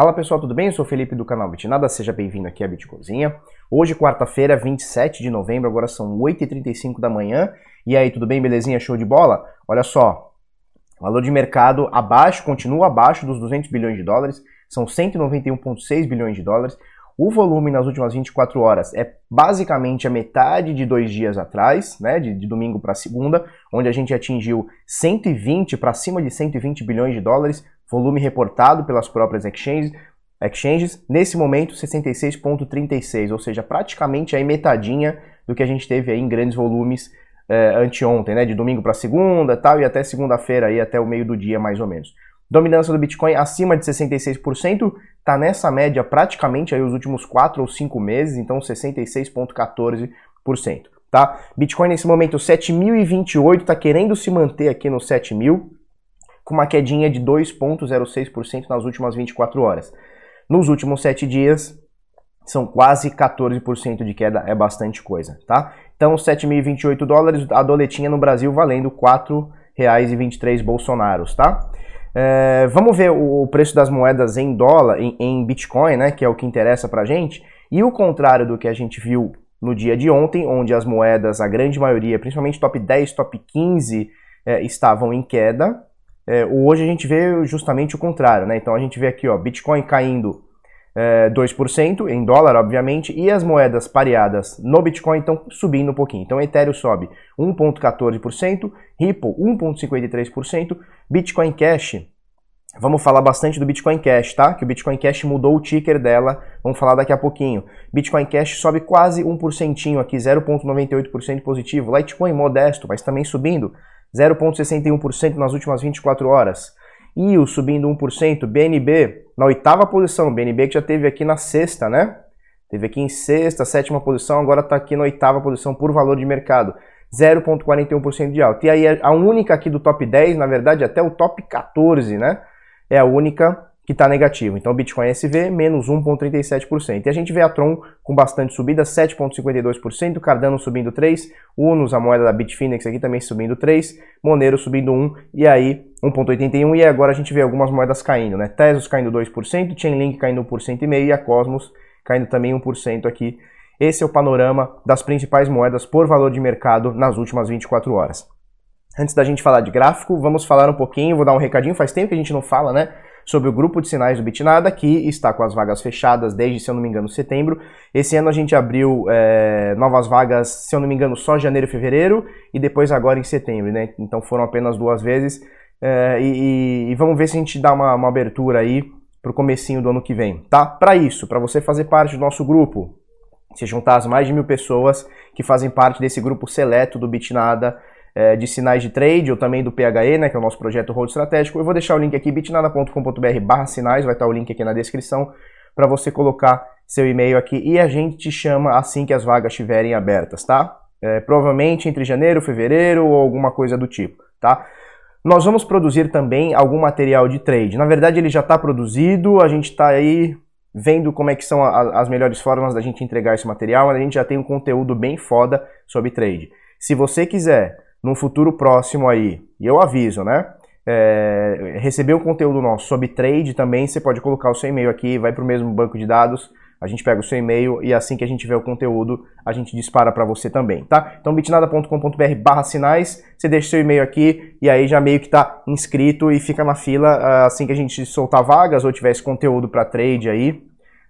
Fala pessoal, tudo bem? Eu sou o Felipe do canal Bitnada, seja bem-vindo aqui à Bitcozinha. Hoje, quarta-feira, 27 de novembro, agora são 8h35 da manhã. E aí, tudo bem? Belezinha? Show de bola? Olha só, valor de mercado abaixo, continua abaixo dos 200 bilhões de dólares, são 191,6 bilhões de dólares. O volume nas últimas 24 horas é basicamente a metade de dois dias atrás, né, de, de domingo para segunda, onde a gente atingiu 120 para cima de 120 bilhões de dólares, volume reportado pelas próprias exchanges. exchanges nesse momento 66,36, ou seja, praticamente aí metadinha do que a gente teve aí em grandes volumes é, anteontem, né, de domingo para segunda, tal e até segunda-feira aí até o meio do dia mais ou menos. Dominância do Bitcoin acima de 66%, está nessa média praticamente aí os últimos 4 ou 5 meses, então 66,14%. Tá? Bitcoin nesse momento 7.028, está querendo se manter aqui no 7.000, com uma quedinha de 2,06% nas últimas 24 horas. Nos últimos 7 dias, são quase 14% de queda, é bastante coisa, tá? Então, 7.028 dólares, a doletinha no Brasil valendo R$ 4,23 bolsonaros, tá? É, vamos ver o preço das moedas em dólar, em, em, Bitcoin, né, que é o que interessa pra gente, e o contrário do que a gente viu no dia de ontem, onde as moedas, a grande maioria, principalmente top 10, top 15, é, estavam em queda. É, hoje a gente vê justamente o contrário, né? Então a gente vê aqui, ó, Bitcoin caindo é, 2% em dólar, obviamente, e as moedas pareadas no Bitcoin estão subindo um pouquinho. Então, Ethereum sobe 1,14%, Ripple 1,53%, Bitcoin Cash, vamos falar bastante do Bitcoin Cash, tá? Que o Bitcoin Cash mudou o ticker dela, vamos falar daqui a pouquinho. Bitcoin Cash sobe quase 1% aqui, 0,98% positivo. Litecoin modesto, mas também subindo, 0,61% nas últimas 24 horas. IO subindo 1%, BNB na oitava posição, BNB que já teve aqui na sexta, né? Teve aqui em sexta, sétima posição, agora está aqui na oitava posição por valor de mercado. 0,41% de alta. E aí a única aqui do top 10, na verdade até o top 14, né? É a única que está negativo. Então, Bitcoin SV, menos 1,37%. E a gente vê a Tron com bastante subida, 7,52%, Cardano subindo 3%, Unos, a moeda da Bitfinex aqui também subindo 3%, Monero subindo 1%, e aí 1,81%, e agora a gente vê algumas moedas caindo, né? Tesos caindo 2%, Chainlink caindo 1,5%, e a Cosmos caindo também 1% aqui. Esse é o panorama das principais moedas por valor de mercado nas últimas 24 horas. Antes da gente falar de gráfico, vamos falar um pouquinho, vou dar um recadinho, faz tempo que a gente não fala, né? Sobre o grupo de sinais do Bitnada, que está com as vagas fechadas desde, se eu não me engano, setembro. Esse ano a gente abriu é, novas vagas, se eu não me engano, só janeiro e fevereiro, e depois agora em setembro, né? Então foram apenas duas vezes. É, e, e, vamos ver se a gente dá uma, uma abertura aí para o comecinho do ano que vem, tá? Para isso, para você fazer parte do nosso grupo, se juntar as mais de mil pessoas que fazem parte desse grupo seleto do Bitnada, é, de sinais de trade ou também do PHE, né, que é o nosso projeto Road Estratégico. Eu vou deixar o link aqui, bitnada.com.br barra sinais, vai estar o link aqui na descrição para você colocar seu e-mail aqui e a gente te chama assim que as vagas estiverem abertas, tá? É, provavelmente entre janeiro, fevereiro ou alguma coisa do tipo, tá? Nós vamos produzir também algum material de trade. Na verdade, ele já está produzido, a gente está aí vendo como é que são a, as melhores formas da gente entregar esse material, a gente já tem um conteúdo bem foda sobre trade. Se você quiser num futuro próximo aí, e eu aviso, né? É, receber o conteúdo nosso sobre trade também, você pode colocar o seu e-mail aqui, vai para o mesmo banco de dados, a gente pega o seu e-mail e assim que a gente vê o conteúdo, a gente dispara para você também, tá? Então bitnada.com.br barra sinais, você deixa seu e-mail aqui e aí já meio que tá inscrito e fica na fila ah, assim que a gente soltar vagas ou tiver esse conteúdo para trade aí,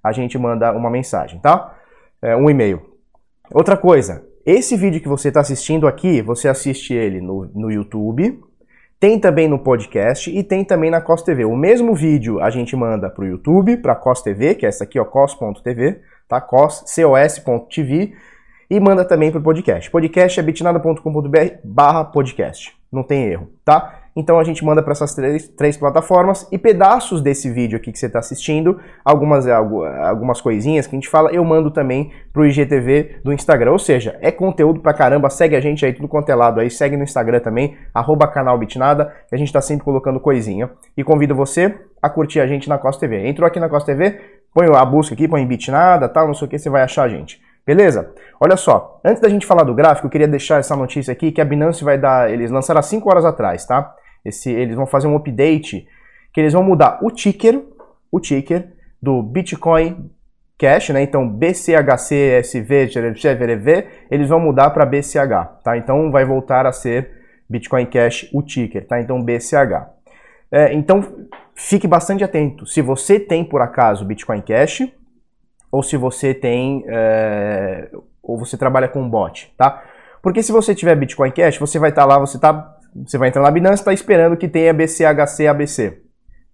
a gente manda uma mensagem, tá? É, um e-mail. Outra coisa, esse vídeo que você está assistindo aqui, você assiste ele no, no YouTube, tem também no podcast e tem também na COS TV. O mesmo vídeo a gente manda para o YouTube, para a COS TV, que é essa aqui, ó, cos.tv, tá? cos, cos.tv, e manda também para o podcast. Podcast é bitnada.com.br barra podcast. Não tem erro, tá? Então a gente manda para essas três, três, plataformas e pedaços desse vídeo aqui que você está assistindo, algumas, algumas coisinhas que a gente fala, eu mando também pro IGTV do Instagram. Ou seja, é conteúdo pra caramba, segue a gente aí tudo quanto é lado aí, segue no Instagram também, arroba canal Bitnada, que a gente está sempre colocando coisinha. E convido você a curtir a gente na Costa TV. Entrou aqui na Costa TV, põe a busca aqui, põe Bitnada, tal, não sei o que, você vai achar a gente. Beleza? Olha só, antes da gente falar do gráfico, eu queria deixar essa notícia aqui que a Binance vai dar, eles lançaram há 5 horas atrás, tá? Esse, eles vão fazer um update que eles vão mudar o ticker, o ticker do Bitcoin Cash, né? Então BCHC, SV, GVV, eles vão mudar para BCH, tá? Então vai voltar a ser Bitcoin Cash o ticker, tá? Então BCH. É, então fique bastante atento. Se você tem por acaso Bitcoin Cash ou se você tem é, ou você trabalha com bot, tá? Porque se você tiver Bitcoin Cash, você vai estar tá lá, você tá, você vai entrar na Binance, está esperando que tenha BCHC ABC,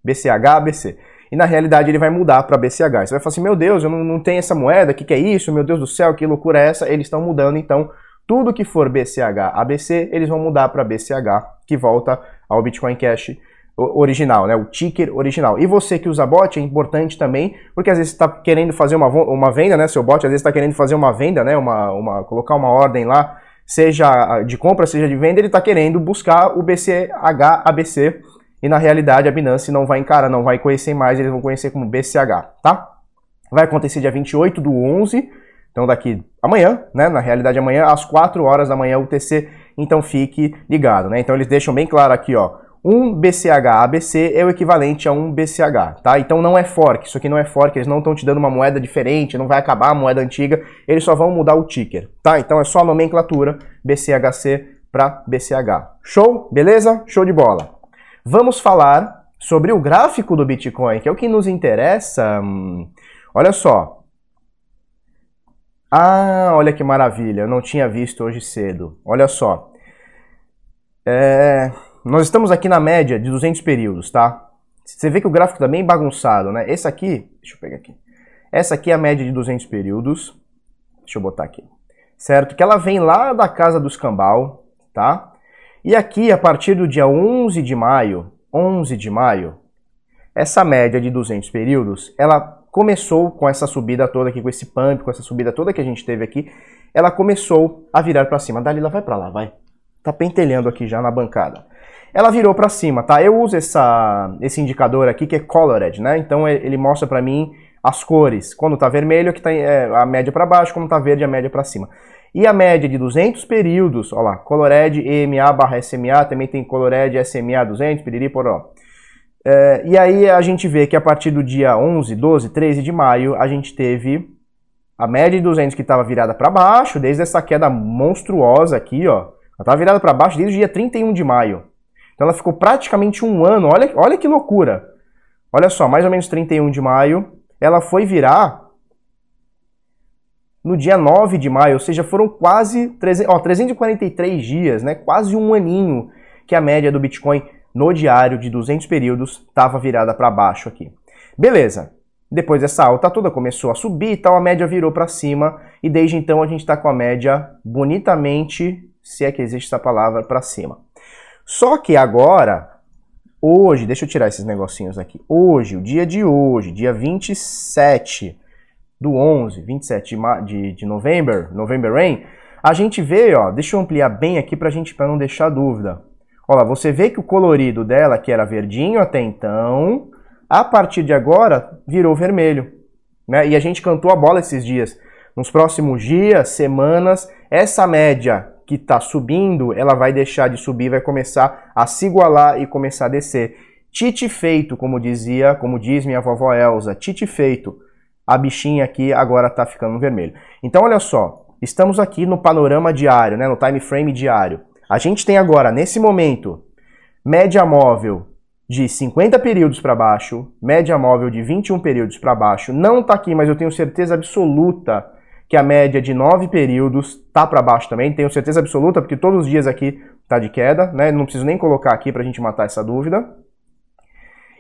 BCH ABC. E na realidade ele vai mudar para BCH. Você vai falar assim, meu Deus, eu não, não tenho essa moeda, o que, que é isso? Meu Deus do céu, que loucura é essa? Eles estão mudando, então tudo que for BCH ABC, eles vão mudar para BCH, que volta ao Bitcoin Cash original, né? O ticker original. E você que usa bot é importante também, porque às vezes está querendo fazer uma, uma venda, né? Seu bot às vezes está querendo fazer uma venda, né? Uma, uma, colocar uma ordem lá, seja de compra, seja de venda, ele está querendo buscar o BCH ABC e na realidade a Binance não vai encarar, não vai conhecer mais, eles vão conhecer como BCH, tá? Vai acontecer dia 28 do 11, então daqui amanhã, né? Na realidade amanhã às 4 horas da manhã UTC, então fique ligado, né? Então eles deixam bem claro aqui, ó, um BCH ABC é o equivalente a um BCH, tá? Então não é fork, isso aqui não é fork, eles não estão te dando uma moeda diferente, não vai acabar a moeda antiga, eles só vão mudar o ticker, tá? Então é só a nomenclatura BCHC para BCH. Show? Beleza? Show de bola vamos falar sobre o gráfico do Bitcoin, que é o que nos interessa. Hum, olha só. Ah, olha que maravilha, eu não tinha visto hoje cedo. Olha só. É, nós estamos aqui na média de 200 períodos, tá? Você vê que o gráfico está bem bagunçado, né? Esse aqui, deixa eu pegar aqui. Essa aqui é a média de 200 períodos. Deixa eu botar aqui. Certo? Que ela vem lá da casa do escambau, tá? E aqui, a partir do dia 11 de maio, 11 de maio, essa média de 200 períodos, ela começou com essa subida toda aqui, com esse pump, com essa subida toda que a gente teve aqui, ela começou a virar para cima. Dalila, vai para lá, vai. Tá pentelhando aqui já na bancada. Ela virou para cima, tá? Eu uso essa, esse indicador aqui que é colored, né? Então ele mostra para mim as cores. Quando tá vermelho, aqui tá é, a média para baixo, quando tá verde, a média para cima. E a média de 200 períodos, olha lá, Colored EMA barra SMA, também tem Colored SMA 200, piriri poró. É, e aí a gente vê que a partir do dia 11, 12, 13 de maio, a gente teve a média de 200 que estava virada para baixo, desde essa queda monstruosa aqui, ó. Ela estava virada para baixo desde o dia 31 de maio. Então ela ficou praticamente um ano, olha, olha que loucura. Olha só, mais ou menos 31 de maio, ela foi virar no dia 9 de maio, ou seja, foram quase 300, ó, 343 dias, né? quase um aninho que a média do Bitcoin no diário de 200 períodos estava virada para baixo aqui. Beleza, depois dessa alta toda começou a subir e tal, a média virou para cima e desde então a gente está com a média bonitamente, se é que existe essa palavra, para cima. Só que agora, hoje, deixa eu tirar esses negocinhos aqui, hoje, o dia de hoje, dia 27 do 11, 27 de, de, novembro, November Rain, a gente vê, ó, deixa eu ampliar bem aqui pra gente, para não deixar dúvida. Olha você vê que o colorido dela, que era verdinho até então, a partir de agora virou vermelho. Né? E a gente cantou a bola esses dias. Nos próximos dias, semanas, essa média que está subindo, ela vai deixar de subir, vai começar a se igualar e começar a descer. Tite feito, como dizia, como diz minha vovó Elza, tite feito a bichinha aqui agora está ficando vermelho. Então, olha só, estamos aqui no panorama diário, né, no time frame diário. A gente tem agora, nesse momento, média móvel de 50 períodos para baixo, média móvel de 21 períodos para baixo. Não está aqui, mas eu tenho certeza absoluta que a média de 9 períodos está para baixo também. Tenho certeza absoluta, porque todos os dias aqui está de queda, né? Não preciso nem colocar aqui para a gente matar essa dúvida.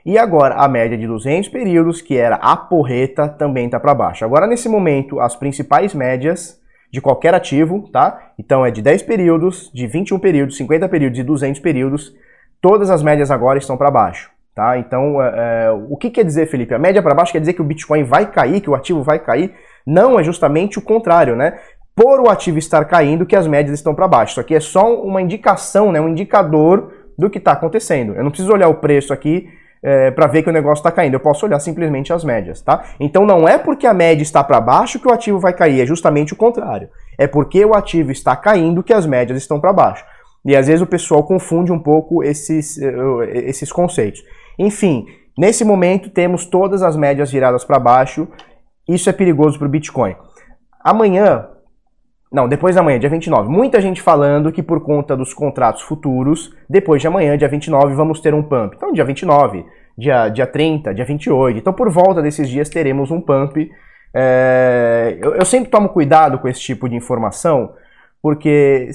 E agora a média de 200 períodos, que era a porreta, também está para baixo. Agora nesse momento, as principais médias de qualquer ativo, tá? Então é de 10 períodos, de 21 períodos, 50 períodos e 200 períodos, todas as médias agora estão para baixo. Tá? Então, é, é, o que quer dizer, Felipe? A média para baixo quer dizer que o Bitcoin vai cair, que o ativo vai cair? Não, é justamente o contrário, né? Por o ativo estar caindo, que as médias estão para baixo. Isso aqui é só uma indicação, né? um indicador do que está acontecendo. Eu não preciso olhar o preço aqui é, para ver que o negócio está caindo. Eu posso olhar simplesmente as médias, tá? Então não é porque a média está para baixo que o ativo vai cair, é justamente o contrário. É porque o ativo está caindo que as médias estão para baixo. E às vezes o pessoal confunde um pouco esses, eh, esses conceitos. Enfim, Nesse momento temos todas as médias viradas para baixo. Isso é perigoso para o Bitcoin. Amanhã, não, depois da manhã, dia 29, muita gente falando que por conta dos contratos futuros, depois de amanhã, dia 29, vamos ter um pump. Então, dia 29, dia, dia 30, dia 28. Então, por volta desses dias, teremos um pump. É, eu, eu sempre tomo cuidado com esse tipo de informação, porque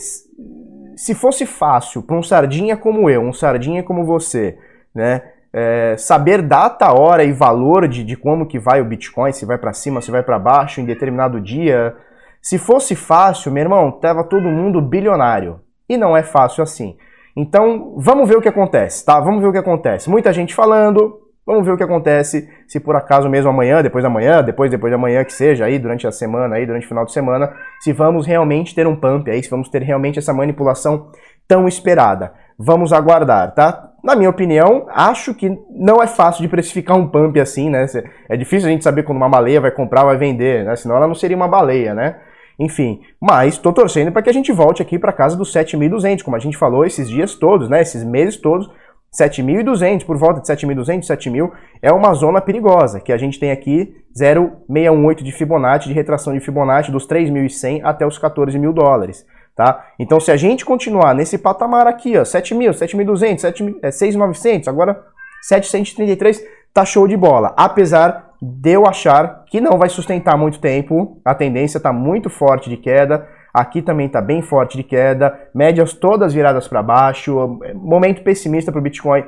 se fosse fácil para um sardinha como eu, um sardinha como você, né, é, saber data, hora e valor de, de como que vai o Bitcoin, se vai para cima, se vai para baixo em determinado dia, se fosse fácil, meu irmão, tava todo mundo bilionário. E não é fácil assim. Então, vamos ver o que acontece, tá? Vamos ver o que acontece. Muita gente falando, vamos ver o que acontece se por acaso mesmo amanhã, depois da manhã, depois depois da manhã que seja aí durante a semana aí, durante o final de semana, se vamos realmente ter um pump aí, se vamos ter realmente essa manipulação tão esperada. Vamos aguardar, tá? Na minha opinião, acho que não é fácil de precificar um pump assim, né? É difícil a gente saber quando uma baleia vai comprar, vai vender, né? Senão ela não seria uma baleia, né? Enfim, mas estou torcendo para que a gente volte aqui para casa dos 7.200, como a gente falou esses dias todos, né? Esses meses todos, 7.200, por volta de 7.200, 7.000, é uma zona perigosa, que a gente tem aqui 0,618 de Fibonacci, de retração de Fibonacci dos 3.100 até os 14 mil dólares, tá? Então, se a gente continuar nesse patamar aqui, ó, 7.000, 7.200, 6.900, agora 733, tá show de bola. Apesar de eu achar que não vai sustentar muito tempo, a tendência está muito forte de queda, aqui também está bem forte de queda, médias todas viradas para baixo, momento pessimista para o Bitcoin.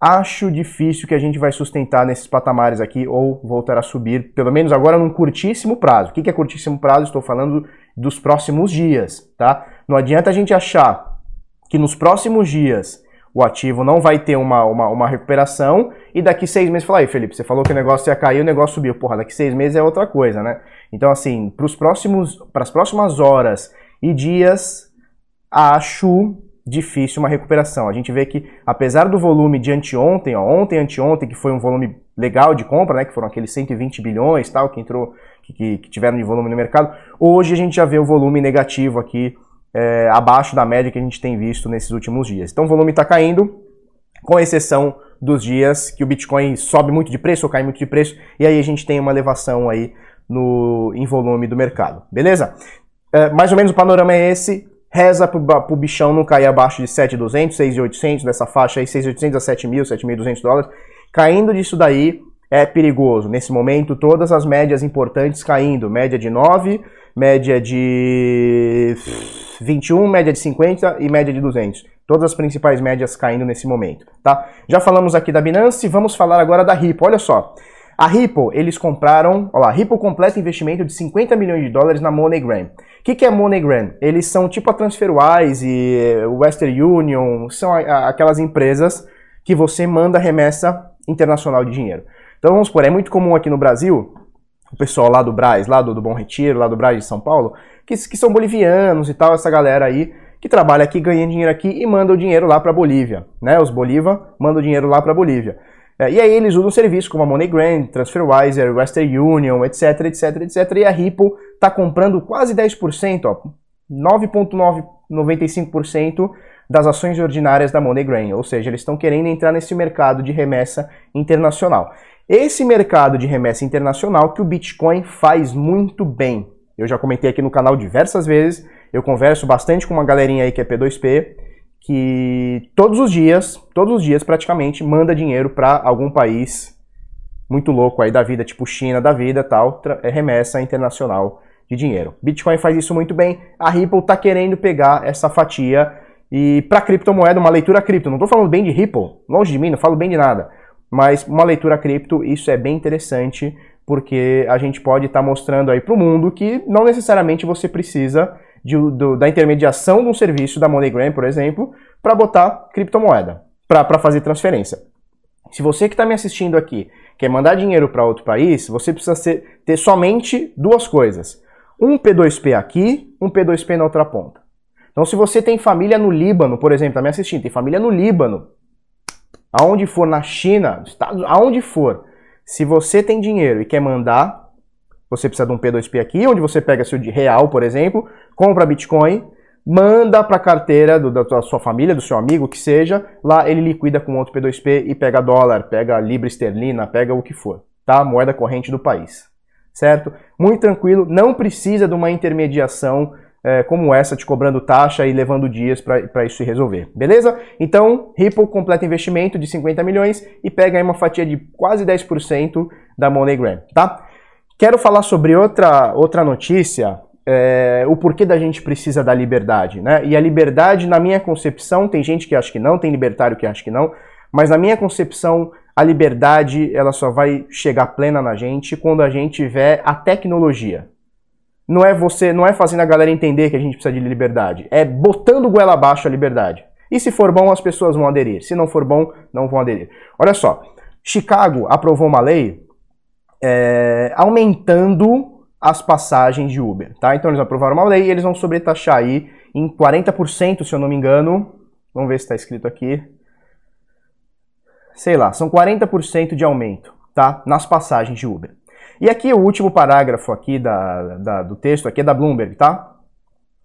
Acho difícil que a gente vai sustentar nesses patamares aqui ou voltar a subir, pelo menos agora num curtíssimo prazo. O que é curtíssimo prazo? Estou falando dos próximos dias, tá? Não adianta a gente achar que nos próximos dias o ativo não vai ter uma, uma, uma recuperação e daqui seis meses falar, aí Felipe, você falou que o negócio ia cair, o negócio subiu. Porra, daqui seis meses é outra coisa, né? Então, assim, para os próximos, para as próximas horas e dias, acho difícil uma recuperação. A gente vê que, apesar do volume de anteontem, ó, ontem, anteontem, que foi um volume legal de compra, né, que foram aqueles 120 bilhões, tal, que entrou, que, que, tiveram de volume no mercado, hoje a gente já vê o volume negativo aqui é, abaixo da média que a gente tem visto nesses últimos dias. Então o volume está caindo, com exceção dos dias que o Bitcoin sobe muito de preço ou cai muito de preço, e aí a gente tem uma elevação aí no, em volume do mercado, beleza? É, mais ou menos o panorama é esse, reza pro, pro bichão não cair abaixo de 7.200, 6.800, dessa faixa aí, 6.800 a 7.000, 7.200 dólares, caindo disso daí é perigoso. Nesse momento, todas as médias importantes caindo, média de 9, média de 21, média de 50 e média de 200. Todas as principais médias caindo nesse momento, tá? Já falamos aqui da Binance, vamos falar agora da Ripple. Olha só, a Ripple, eles compraram, olha lá, Ripple completa investimento de 50 milhões de dólares na MoneyGram. O que, que é MoneyGram? Eles são tipo a TransferWise e Western Union, são aquelas empresas que você manda remessa internacional de dinheiro. Então vamos supor, é muito comum aqui no Brasil o pessoal lá do Braz, lá do, do Bom Retiro, lá do Braz de São Paulo, que, que são bolivianos e tal, essa galera aí que trabalha aqui, ganha dinheiro aqui e manda o dinheiro lá para Bolívia, né? Os Bolívar mandam o dinheiro lá para Bolívia. É, e aí eles usam serviços como a MoneyGram, TransferWise, Western Union, etc, etc, etc. E a Ripple está comprando quase 10%, ó, 9,95% das ações ordinárias da MoneyGram. Ou seja, eles estão querendo entrar nesse mercado de remessa internacional. Esse mercado de remessa internacional que o Bitcoin faz muito bem. Eu já comentei aqui no canal diversas vezes, eu converso bastante com uma galerinha aí que é P2P, que todos os dias, todos os dias praticamente, manda dinheiro para algum país muito louco aí da vida, tipo China da vida, tal, é remessa internacional de dinheiro. Bitcoin faz isso muito bem, a Ripple está querendo pegar essa fatia e para criptomoeda, uma leitura cripto, não estou falando bem de Ripple, longe de mim, não falo bem de nada. Mas uma leitura cripto, isso é bem interessante, porque a gente pode estar tá mostrando aí para o mundo que não necessariamente você precisa de, do, da intermediação de um serviço da MoneyGram, por exemplo, para botar criptomoeda, para fazer transferência. Se você que está me assistindo aqui quer mandar dinheiro para outro país, você precisa ser, ter somente duas coisas. Um P2P aqui, um P2P na outra ponta. Então, se você tem família no Líbano, por exemplo, está me assistindo, tem família no Líbano, aonde for na China, Estados, aonde for, se você tem dinheiro e quer mandar, você precisa de um P2P aqui, onde você pega seu de real, por exemplo, compra Bitcoin, manda para a carteira do, da sua família, do seu amigo, que seja, lá ele liquida com outro P2P e pega dólar, pega libra esterlina, pega o que for, tá? Moeda corrente do país, certo? Muito tranquilo, não precisa de uma intermediação é, como essa, te cobrando taxa e levando dias para isso se resolver, beleza? Então, Ripple completa investimento de 50 milhões e pega aí uma fatia de quase 10% da MoneyGram, tá? Quero falar sobre outra, outra notícia é, o porquê da gente precisa da liberdade, né? E a liberdade, na minha concepção, tem gente que acha que não, tem libertário que acha que não, mas na minha concepção, a liberdade ela só vai chegar plena na gente quando a gente tiver a tecnologia. Não é você, não é fazendo a galera entender que a gente precisa de liberdade, é botando goela abaixo a liberdade. E se for bom, as pessoas vão aderir. Se não for bom, não vão aderir. Olha só, Chicago aprovou uma lei é, aumentando as passagens de Uber, tá? Então eles aprovaram uma lei e eles vão sobretaxar aí em 40%, se eu não me engano. Vamos ver se está escrito aqui. Sei lá, são 40% de aumento, tá? Nas passagens de Uber. E aqui o último parágrafo aqui da, da, do texto aqui é da Bloomberg, tá?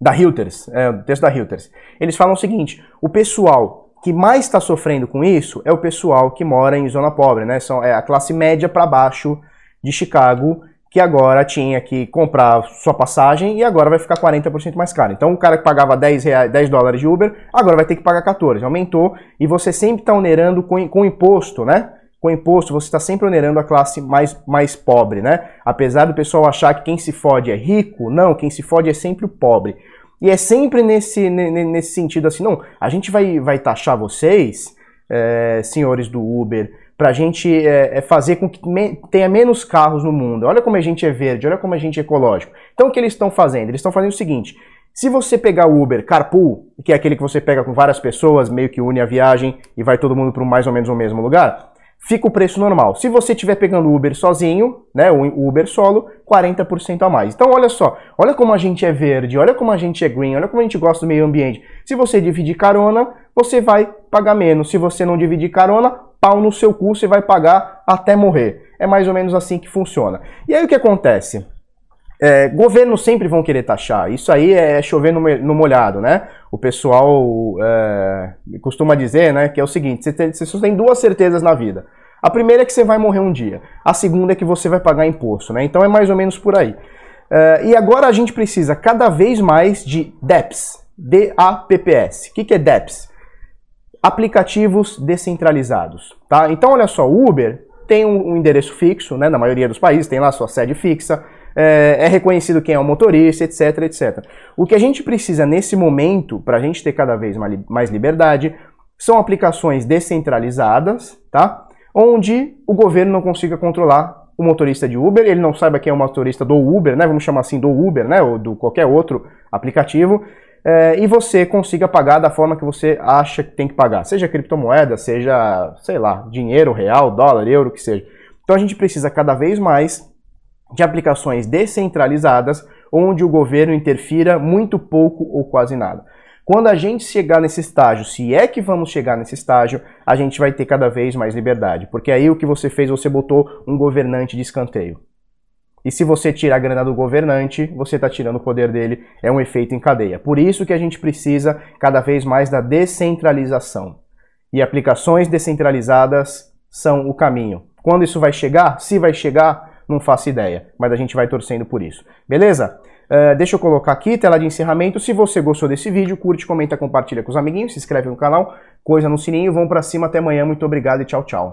Da Reuters, é, o texto da Reuters. Eles falam o seguinte, o pessoal que mais está sofrendo com isso é o pessoal que mora em zona pobre, né? São, é a classe média para baixo de Chicago que agora tinha que comprar sua passagem e agora vai ficar 40% mais caro. Então o cara que pagava 10, reais, 10 dólares de Uber, agora vai ter que pagar 14. Aumentou e você sempre está onerando com, com imposto, né? Com imposto você está sempre onerando a classe mais, mais pobre, né? Apesar do pessoal achar que quem se fode é rico, não, quem se fode é sempre o pobre. E é sempre nesse, nesse sentido assim, não, a gente vai, vai taxar vocês, é, senhores do Uber, para a gente é, é, fazer com que me, tenha menos carros no mundo. Olha como a gente é verde, olha como a gente é ecológico. Então o que eles estão fazendo? Eles estão fazendo o seguinte: se você pegar o Uber Carpool, que é aquele que você pega com várias pessoas, meio que une a viagem e vai todo mundo para mais ou menos o mesmo lugar, fica o preço normal. Se você estiver pegando o Uber sozinho, né, o Uber solo, 40% a mais. Então olha só, olha como a gente é verde, olha como a gente é green, olha como a gente gosta do meio ambiente. Se você dividir carona, você vai pagar menos. Se você não dividir carona, pau no seu cu, você vai pagar até morrer. É mais ou menos assim que funciona. E aí o que acontece? É, governos sempre vão querer taxar. Isso aí é chover no, no molhado, né? O pessoal é, costuma dizer, né, que é o seguinte: você, tem, tem duas certezas na vida. A primeira é que você vai morrer um dia. A segunda é que você vai pagar imposto, né? Então é mais ou menos por aí. É, e agora a gente precisa cada vez mais de DEPS, D-A-P-P-S. O que, que é DEPS? Aplicativos descentralizados, tá? Então, olha só, o Uber tem um, endereço fixo, né? Na maioria dos países tem lá sua sede fixa, é, é reconhecido quem é o motorista, etc, etc. O que a gente precisa nesse momento, para a gente ter cada vez mais liberdade, são aplicações descentralizadas, tá? Onde o governo não consiga controlar o motorista de Uber, ele não saiba quem é o motorista do Uber, né? Vamos chamar assim do Uber, né? Ou do qualquer outro aplicativo é, e você consiga pagar da forma que você acha que tem que pagar, seja criptomoeda, seja, sei lá, dinheiro real, dólar, euro, que seja. Então a gente precisa cada vez mais de aplicações descentralizadas, onde o governo interfira muito pouco ou quase nada. Quando a gente chegar nesse estágio, se é que vamos chegar nesse estágio, a gente vai ter cada vez mais liberdade, porque aí o que você fez, você botou um governante de escanteio. E se você tira a grana do governante, você está tirando o poder dele. É um efeito em cadeia. Por isso que a gente precisa cada vez mais da descentralização. E aplicações descentralizadas são o caminho. Quando isso vai chegar? Se vai chegar, não faço ideia. Mas a gente vai torcendo por isso. Beleza? Uh, deixa eu colocar aqui, tela de encerramento. Se você gostou desse vídeo, curte, comenta, compartilha com os amiguinhos, se inscreve no canal, coisa no sininho. Vamos para cima, até amanhã. Muito obrigado e tchau, tchau.